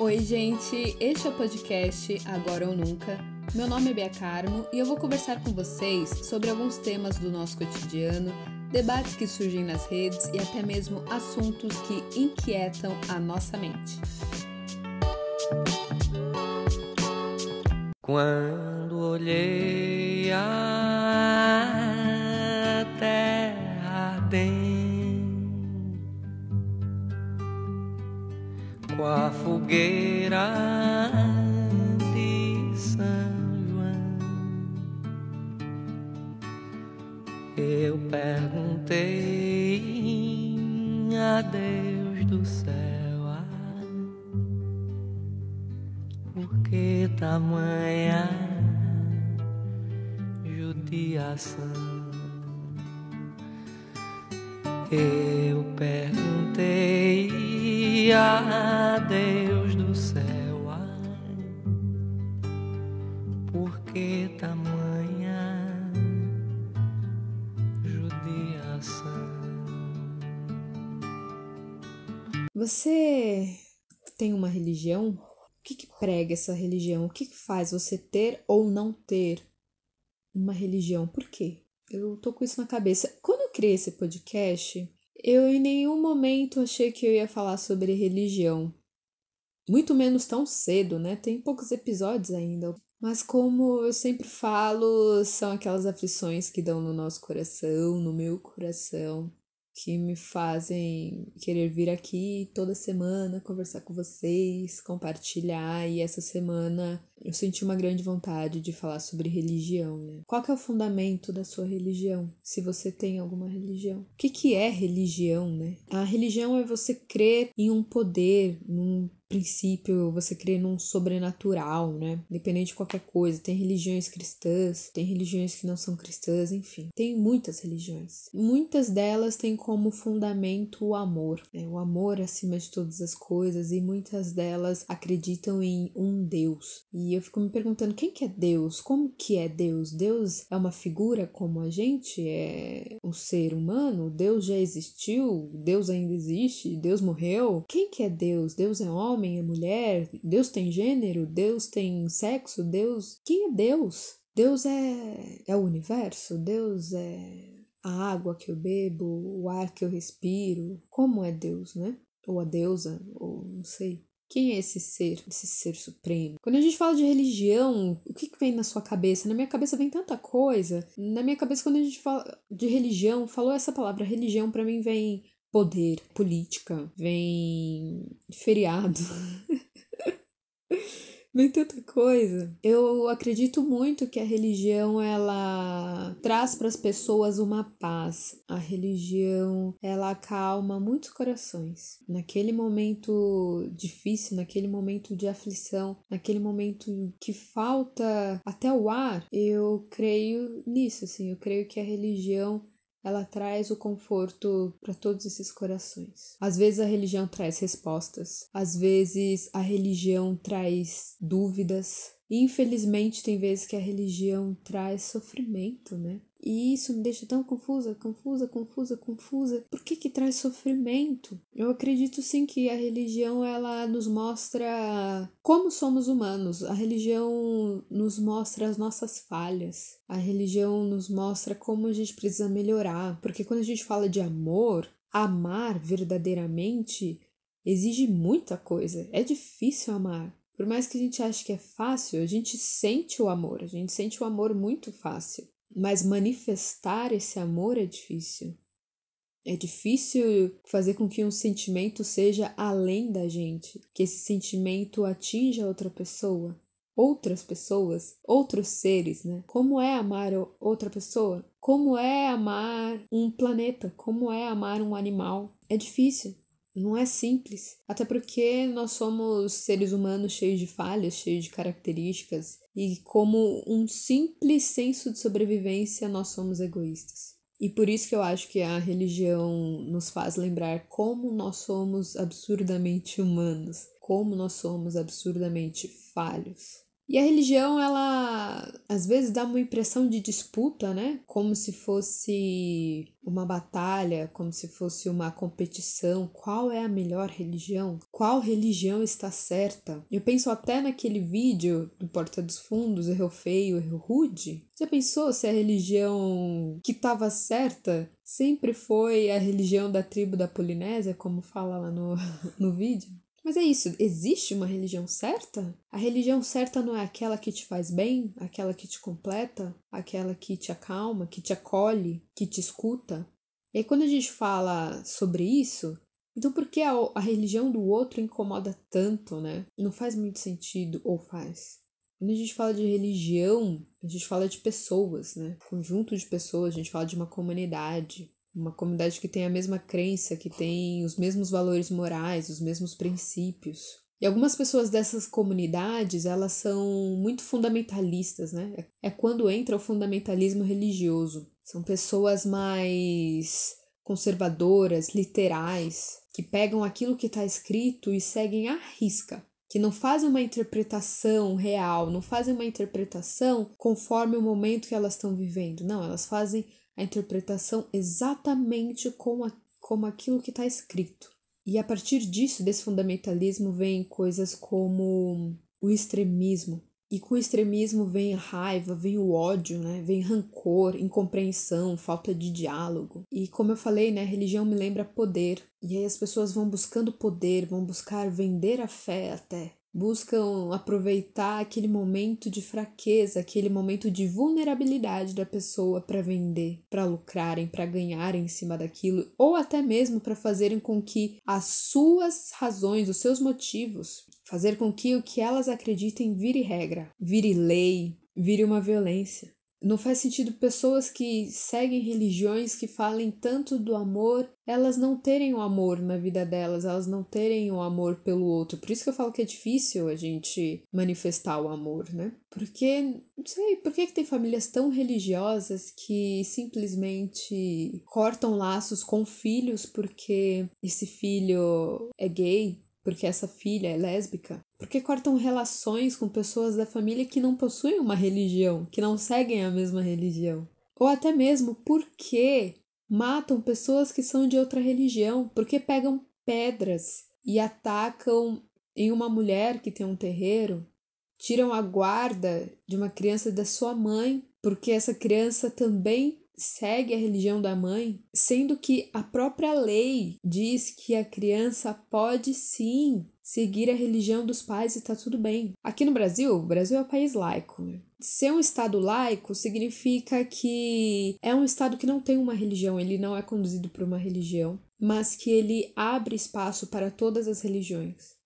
Oi, gente! Este é o podcast Agora ou Nunca. Meu nome é Bia Carmo e eu vou conversar com vocês sobre alguns temas do nosso cotidiano, debates que surgem nas redes e até mesmo assuntos que inquietam a nossa mente. Quando olhei a com a fogueira de São João, eu perguntei a Deus do céu. ah, por que tamanha judiação? Eu perguntei a Deus do céu, por que tamanha judiação? Você tem uma religião? O que, que prega essa religião? O que, que faz você ter ou não ter uma religião? Por quê? Eu tô com isso na cabeça. Quando eu criei esse podcast, eu em nenhum momento achei que eu ia falar sobre religião. Muito menos tão cedo, né? Tem poucos episódios ainda. Mas como eu sempre falo, são aquelas aflições que dão no nosso coração, no meu coração, que me fazem querer vir aqui toda semana conversar com vocês, compartilhar. E essa semana eu senti uma grande vontade de falar sobre religião, né? Qual que é o fundamento da sua religião? Se você tem alguma religião. O que, que é religião, né? A religião é você crer em um poder, num princípio, você crê num sobrenatural, né? Independente de qualquer coisa. Tem religiões cristãs, tem religiões que não são cristãs, enfim. Tem muitas religiões. Muitas delas têm como fundamento o amor, né? O amor acima de todas as coisas e muitas delas acreditam em um Deus. E eu fico me perguntando quem que é Deus? Como que é Deus? Deus é uma figura como a gente? É um ser humano? Deus já existiu? Deus ainda existe? Deus morreu? Quem que é Deus? Deus é homem? homem, é mulher, Deus tem gênero, Deus tem sexo, Deus. Quem é Deus? Deus é, é o universo, Deus é a água que eu bebo, o ar que eu respiro. Como é Deus, né? Ou a deusa, ou não sei. Quem é esse ser, esse ser supremo? Quando a gente fala de religião, o que, vem na sua cabeça? Na minha cabeça vem tanta coisa. Na minha cabeça, quando a gente fala de religião, falou essa palavra religião, para mim vem poder, política, vem feriado. vem tanta coisa. Eu acredito muito que a religião ela traz para as pessoas uma paz. A religião ela acalma muitos corações. Naquele momento difícil, naquele momento de aflição, naquele momento que falta até o ar, eu creio nisso, assim, eu creio que a religião ela traz o conforto para todos esses corações. Às vezes a religião traz respostas, às vezes a religião traz dúvidas. Infelizmente tem vezes que a religião traz sofrimento, né? E isso me deixa tão confusa, confusa, confusa, confusa. Por que que traz sofrimento? Eu acredito sim que a religião ela nos mostra como somos humanos. A religião nos mostra as nossas falhas. A religião nos mostra como a gente precisa melhorar, porque quando a gente fala de amor, amar verdadeiramente exige muita coisa. É difícil amar. Por mais que a gente ache que é fácil, a gente sente o amor, a gente sente o amor muito fácil. Mas manifestar esse amor é difícil. É difícil fazer com que um sentimento seja além da gente, que esse sentimento atinja outra pessoa, outras pessoas, outros seres, né? Como é amar outra pessoa? Como é amar um planeta? Como é amar um animal? É difícil. Não é simples. Até porque nós somos seres humanos cheios de falhas, cheios de características, e como um simples senso de sobrevivência, nós somos egoístas. E por isso que eu acho que a religião nos faz lembrar como nós somos absurdamente humanos, como nós somos absurdamente falhos. E a religião, ela às vezes dá uma impressão de disputa, né? Como se fosse uma batalha, como se fosse uma competição. Qual é a melhor religião? Qual religião está certa? Eu penso até naquele vídeo do Porta dos Fundos, erro feio, erro rude. Já pensou se a religião que estava certa sempre foi a religião da tribo da Polinésia, como fala lá no, no vídeo? Mas é isso, existe uma religião certa? A religião certa não é aquela que te faz bem, aquela que te completa, aquela que te acalma, que te acolhe, que te escuta? E aí, quando a gente fala sobre isso, então por que a, a religião do outro incomoda tanto, né? Não faz muito sentido, ou faz? Quando a gente fala de religião, a gente fala de pessoas, né? Conjunto de pessoas, a gente fala de uma comunidade uma comunidade que tem a mesma crença, que tem os mesmos valores morais, os mesmos princípios. E algumas pessoas dessas comunidades, elas são muito fundamentalistas, né? É quando entra o fundamentalismo religioso. São pessoas mais conservadoras, literais, que pegam aquilo que está escrito e seguem à risca, que não fazem uma interpretação real, não fazem uma interpretação conforme o momento que elas estão vivendo. Não, elas fazem a interpretação exatamente como, a, como aquilo que está escrito. E a partir disso, desse fundamentalismo, vem coisas como o extremismo. E com o extremismo vem a raiva, vem o ódio, né? Vem rancor, incompreensão, falta de diálogo. E como eu falei, né, religião me lembra poder. E aí as pessoas vão buscando poder, vão buscar vender a fé até buscam aproveitar aquele momento de fraqueza, aquele momento de vulnerabilidade da pessoa para vender, para lucrarem, para ganharem em cima daquilo, ou até mesmo para fazerem com que as suas razões, os seus motivos, fazer com que o que elas acreditem vire regra, vire lei, vire uma violência. Não faz sentido pessoas que seguem religiões que falem tanto do amor, elas não terem o amor na vida delas, elas não terem o amor pelo outro. Por isso que eu falo que é difícil a gente manifestar o amor, né? Porque, não sei, por que, que tem famílias tão religiosas que simplesmente cortam laços com filhos porque esse filho é gay, porque essa filha é lésbica? Porque cortam relações com pessoas da família que não possuem uma religião, que não seguem a mesma religião? Ou até mesmo porque matam pessoas que são de outra religião, porque pegam pedras e atacam em uma mulher que tem um terreiro, tiram a guarda de uma criança da sua mãe, porque essa criança também segue a religião da mãe, sendo que a própria lei diz que a criança pode sim seguir a religião dos pais e tá tudo bem. Aqui no Brasil, o Brasil é um país laico. Né? Ser um estado laico significa que é um estado que não tem uma religião, ele não é conduzido por uma religião, mas que ele abre espaço para todas as religiões.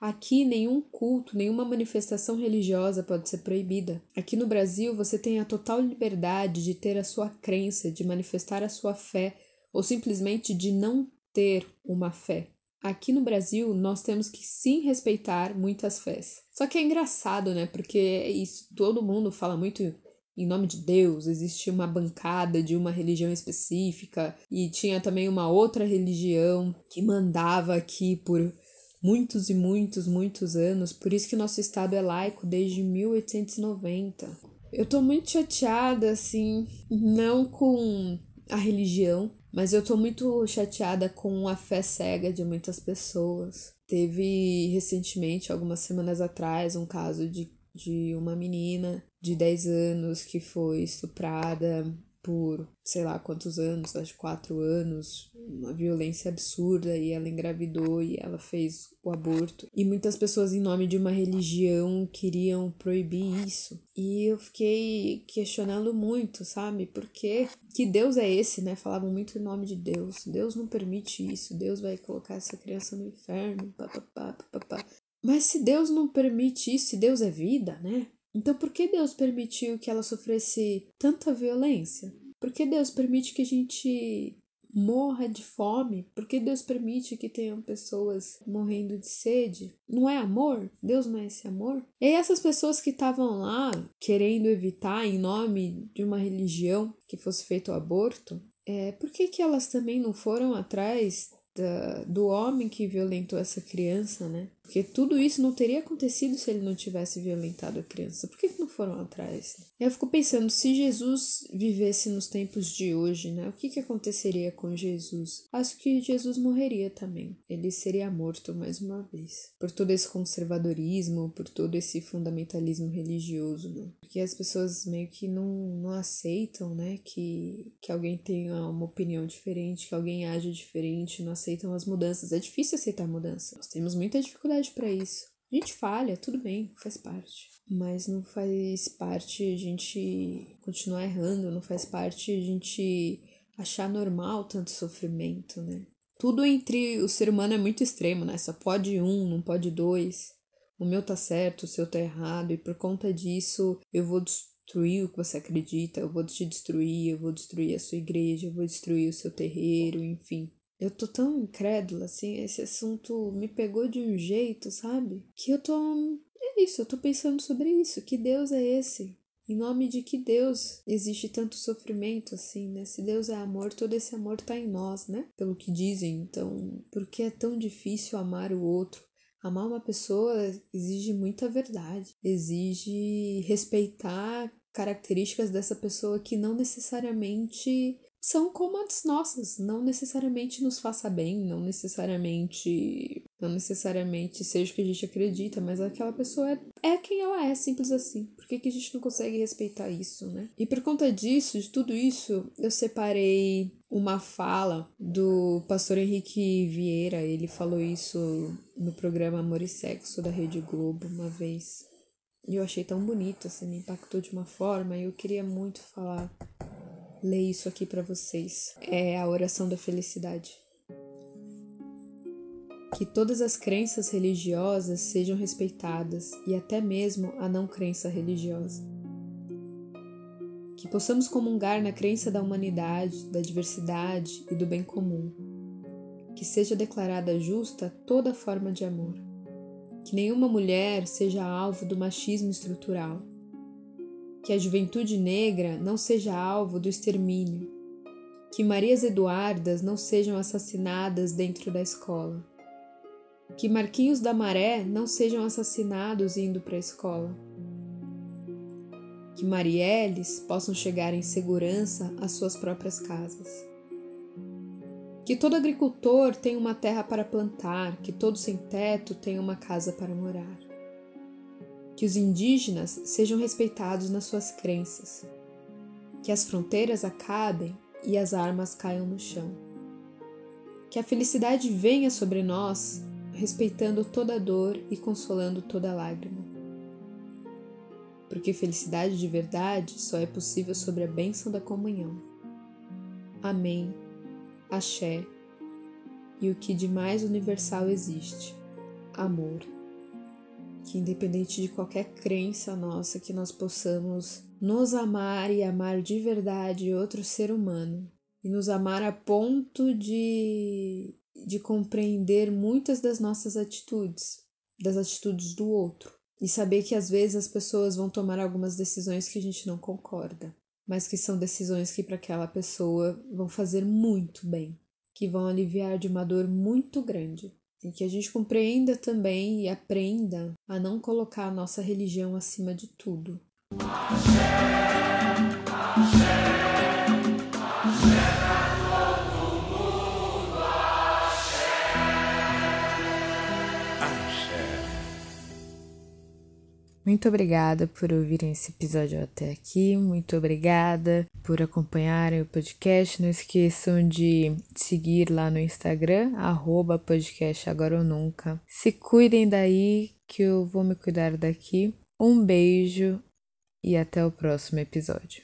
Aqui, nenhum culto, nenhuma manifestação religiosa pode ser proibida. Aqui no Brasil, você tem a total liberdade de ter a sua crença, de manifestar a sua fé, ou simplesmente de não ter uma fé. Aqui no Brasil, nós temos que sim respeitar muitas fés. Só que é engraçado, né? Porque é isso, todo mundo fala muito em nome de Deus, existia uma bancada de uma religião específica e tinha também uma outra religião que mandava aqui por muitos e muitos, muitos anos, por isso que nosso estado é laico desde 1890. Eu tô muito chateada, assim, não com a religião, mas eu tô muito chateada com a fé cega de muitas pessoas. Teve recentemente, algumas semanas atrás, um caso de, de uma menina de 10 anos que foi estuprada por sei lá quantos anos, acho quatro anos, uma violência absurda e ela engravidou e ela fez o aborto. E muitas pessoas, em nome de uma religião, queriam proibir isso. E eu fiquei questionando muito, sabe? Porque que Deus é esse, né? Falavam muito em nome de Deus. Deus não permite isso, Deus vai colocar essa criança no inferno, papapá, papapá. Mas se Deus não permite isso, se Deus é vida, né? Então, por que Deus permitiu que ela sofresse tanta violência? Por que Deus permite que a gente morra de fome? Por que Deus permite que tenham pessoas morrendo de sede? Não é amor? Deus não é esse amor? E aí essas pessoas que estavam lá querendo evitar em nome de uma religião que fosse feito o aborto, é, por que, que elas também não foram atrás da, do homem que violentou essa criança, né? Porque tudo isso não teria acontecido se ele não tivesse violentado a criança. Por que, que não foram atrás? Eu fico pensando, se Jesus vivesse nos tempos de hoje, né? O que, que aconteceria com Jesus? Acho que Jesus morreria também. Ele seria morto mais uma vez. Por todo esse conservadorismo, por todo esse fundamentalismo religioso, né? Porque as pessoas meio que não, não aceitam, né? Que, que alguém tenha uma opinião diferente, que alguém age diferente, não aceitam as mudanças. É difícil aceitar mudança. Nós temos muita dificuldade para isso. A gente falha, tudo bem, faz parte. Mas não faz parte a gente continuar errando, não faz parte a gente achar normal tanto sofrimento, né? Tudo entre o ser humano é muito extremo, né? Só pode um, não pode dois. O meu tá certo, o seu tá errado, e por conta disso eu vou destruir o que você acredita, eu vou te destruir, eu vou destruir a sua igreja, eu vou destruir o seu terreiro, enfim. Eu tô tão incrédula, assim, esse assunto me pegou de um jeito, sabe? Que eu tô. É isso, eu tô pensando sobre isso. Que Deus é esse? Em nome de que Deus existe tanto sofrimento assim, né? Se Deus é amor, todo esse amor tá em nós, né? Pelo que dizem. Então, por que é tão difícil amar o outro? Amar uma pessoa exige muita verdade, exige respeitar características dessa pessoa que não necessariamente são como as nossas, não necessariamente nos faça bem, não necessariamente, não necessariamente seja o que a gente acredita, mas aquela pessoa é, é quem ela é, simples assim. Por que, que a gente não consegue respeitar isso, né? E por conta disso, de tudo isso, eu separei uma fala do pastor Henrique Vieira, ele falou isso no programa Amor e Sexo da Rede Globo uma vez. E eu achei tão bonito, assim, me impactou de uma forma, e eu queria muito falar ler isso aqui para vocês. É a oração da felicidade. Que todas as crenças religiosas sejam respeitadas e até mesmo a não crença religiosa. Que possamos comungar na crença da humanidade, da diversidade e do bem comum. Que seja declarada justa toda forma de amor. Que nenhuma mulher seja alvo do machismo estrutural que a juventude negra não seja alvo do extermínio, que Marias Eduardas não sejam assassinadas dentro da escola, que Marquinhos da Maré não sejam assassinados indo para a escola, que Marielles possam chegar em segurança às suas próprias casas. Que todo agricultor tenha uma terra para plantar, que todo sem teto tenha uma casa para morar que os indígenas sejam respeitados nas suas crenças, que as fronteiras acabem e as armas caiam no chão, que a felicidade venha sobre nós, respeitando toda dor e consolando toda lágrima. Porque felicidade de verdade só é possível sobre a bênção da comunhão. Amém. Axé. E o que de mais universal existe: amor que independente de qualquer crença nossa, que nós possamos nos amar e amar de verdade outro ser humano e nos amar a ponto de de compreender muitas das nossas atitudes, das atitudes do outro e saber que às vezes as pessoas vão tomar algumas decisões que a gente não concorda, mas que são decisões que para aquela pessoa vão fazer muito bem, que vão aliviar de uma dor muito grande e que a gente compreenda também e aprenda a não colocar a nossa religião acima de tudo. Muito obrigada por ouvirem esse episódio até aqui. Muito obrigada por acompanharem o podcast. Não esqueçam de seguir lá no Instagram, podcast agora ou nunca. Se cuidem daí, que eu vou me cuidar daqui. Um beijo e até o próximo episódio.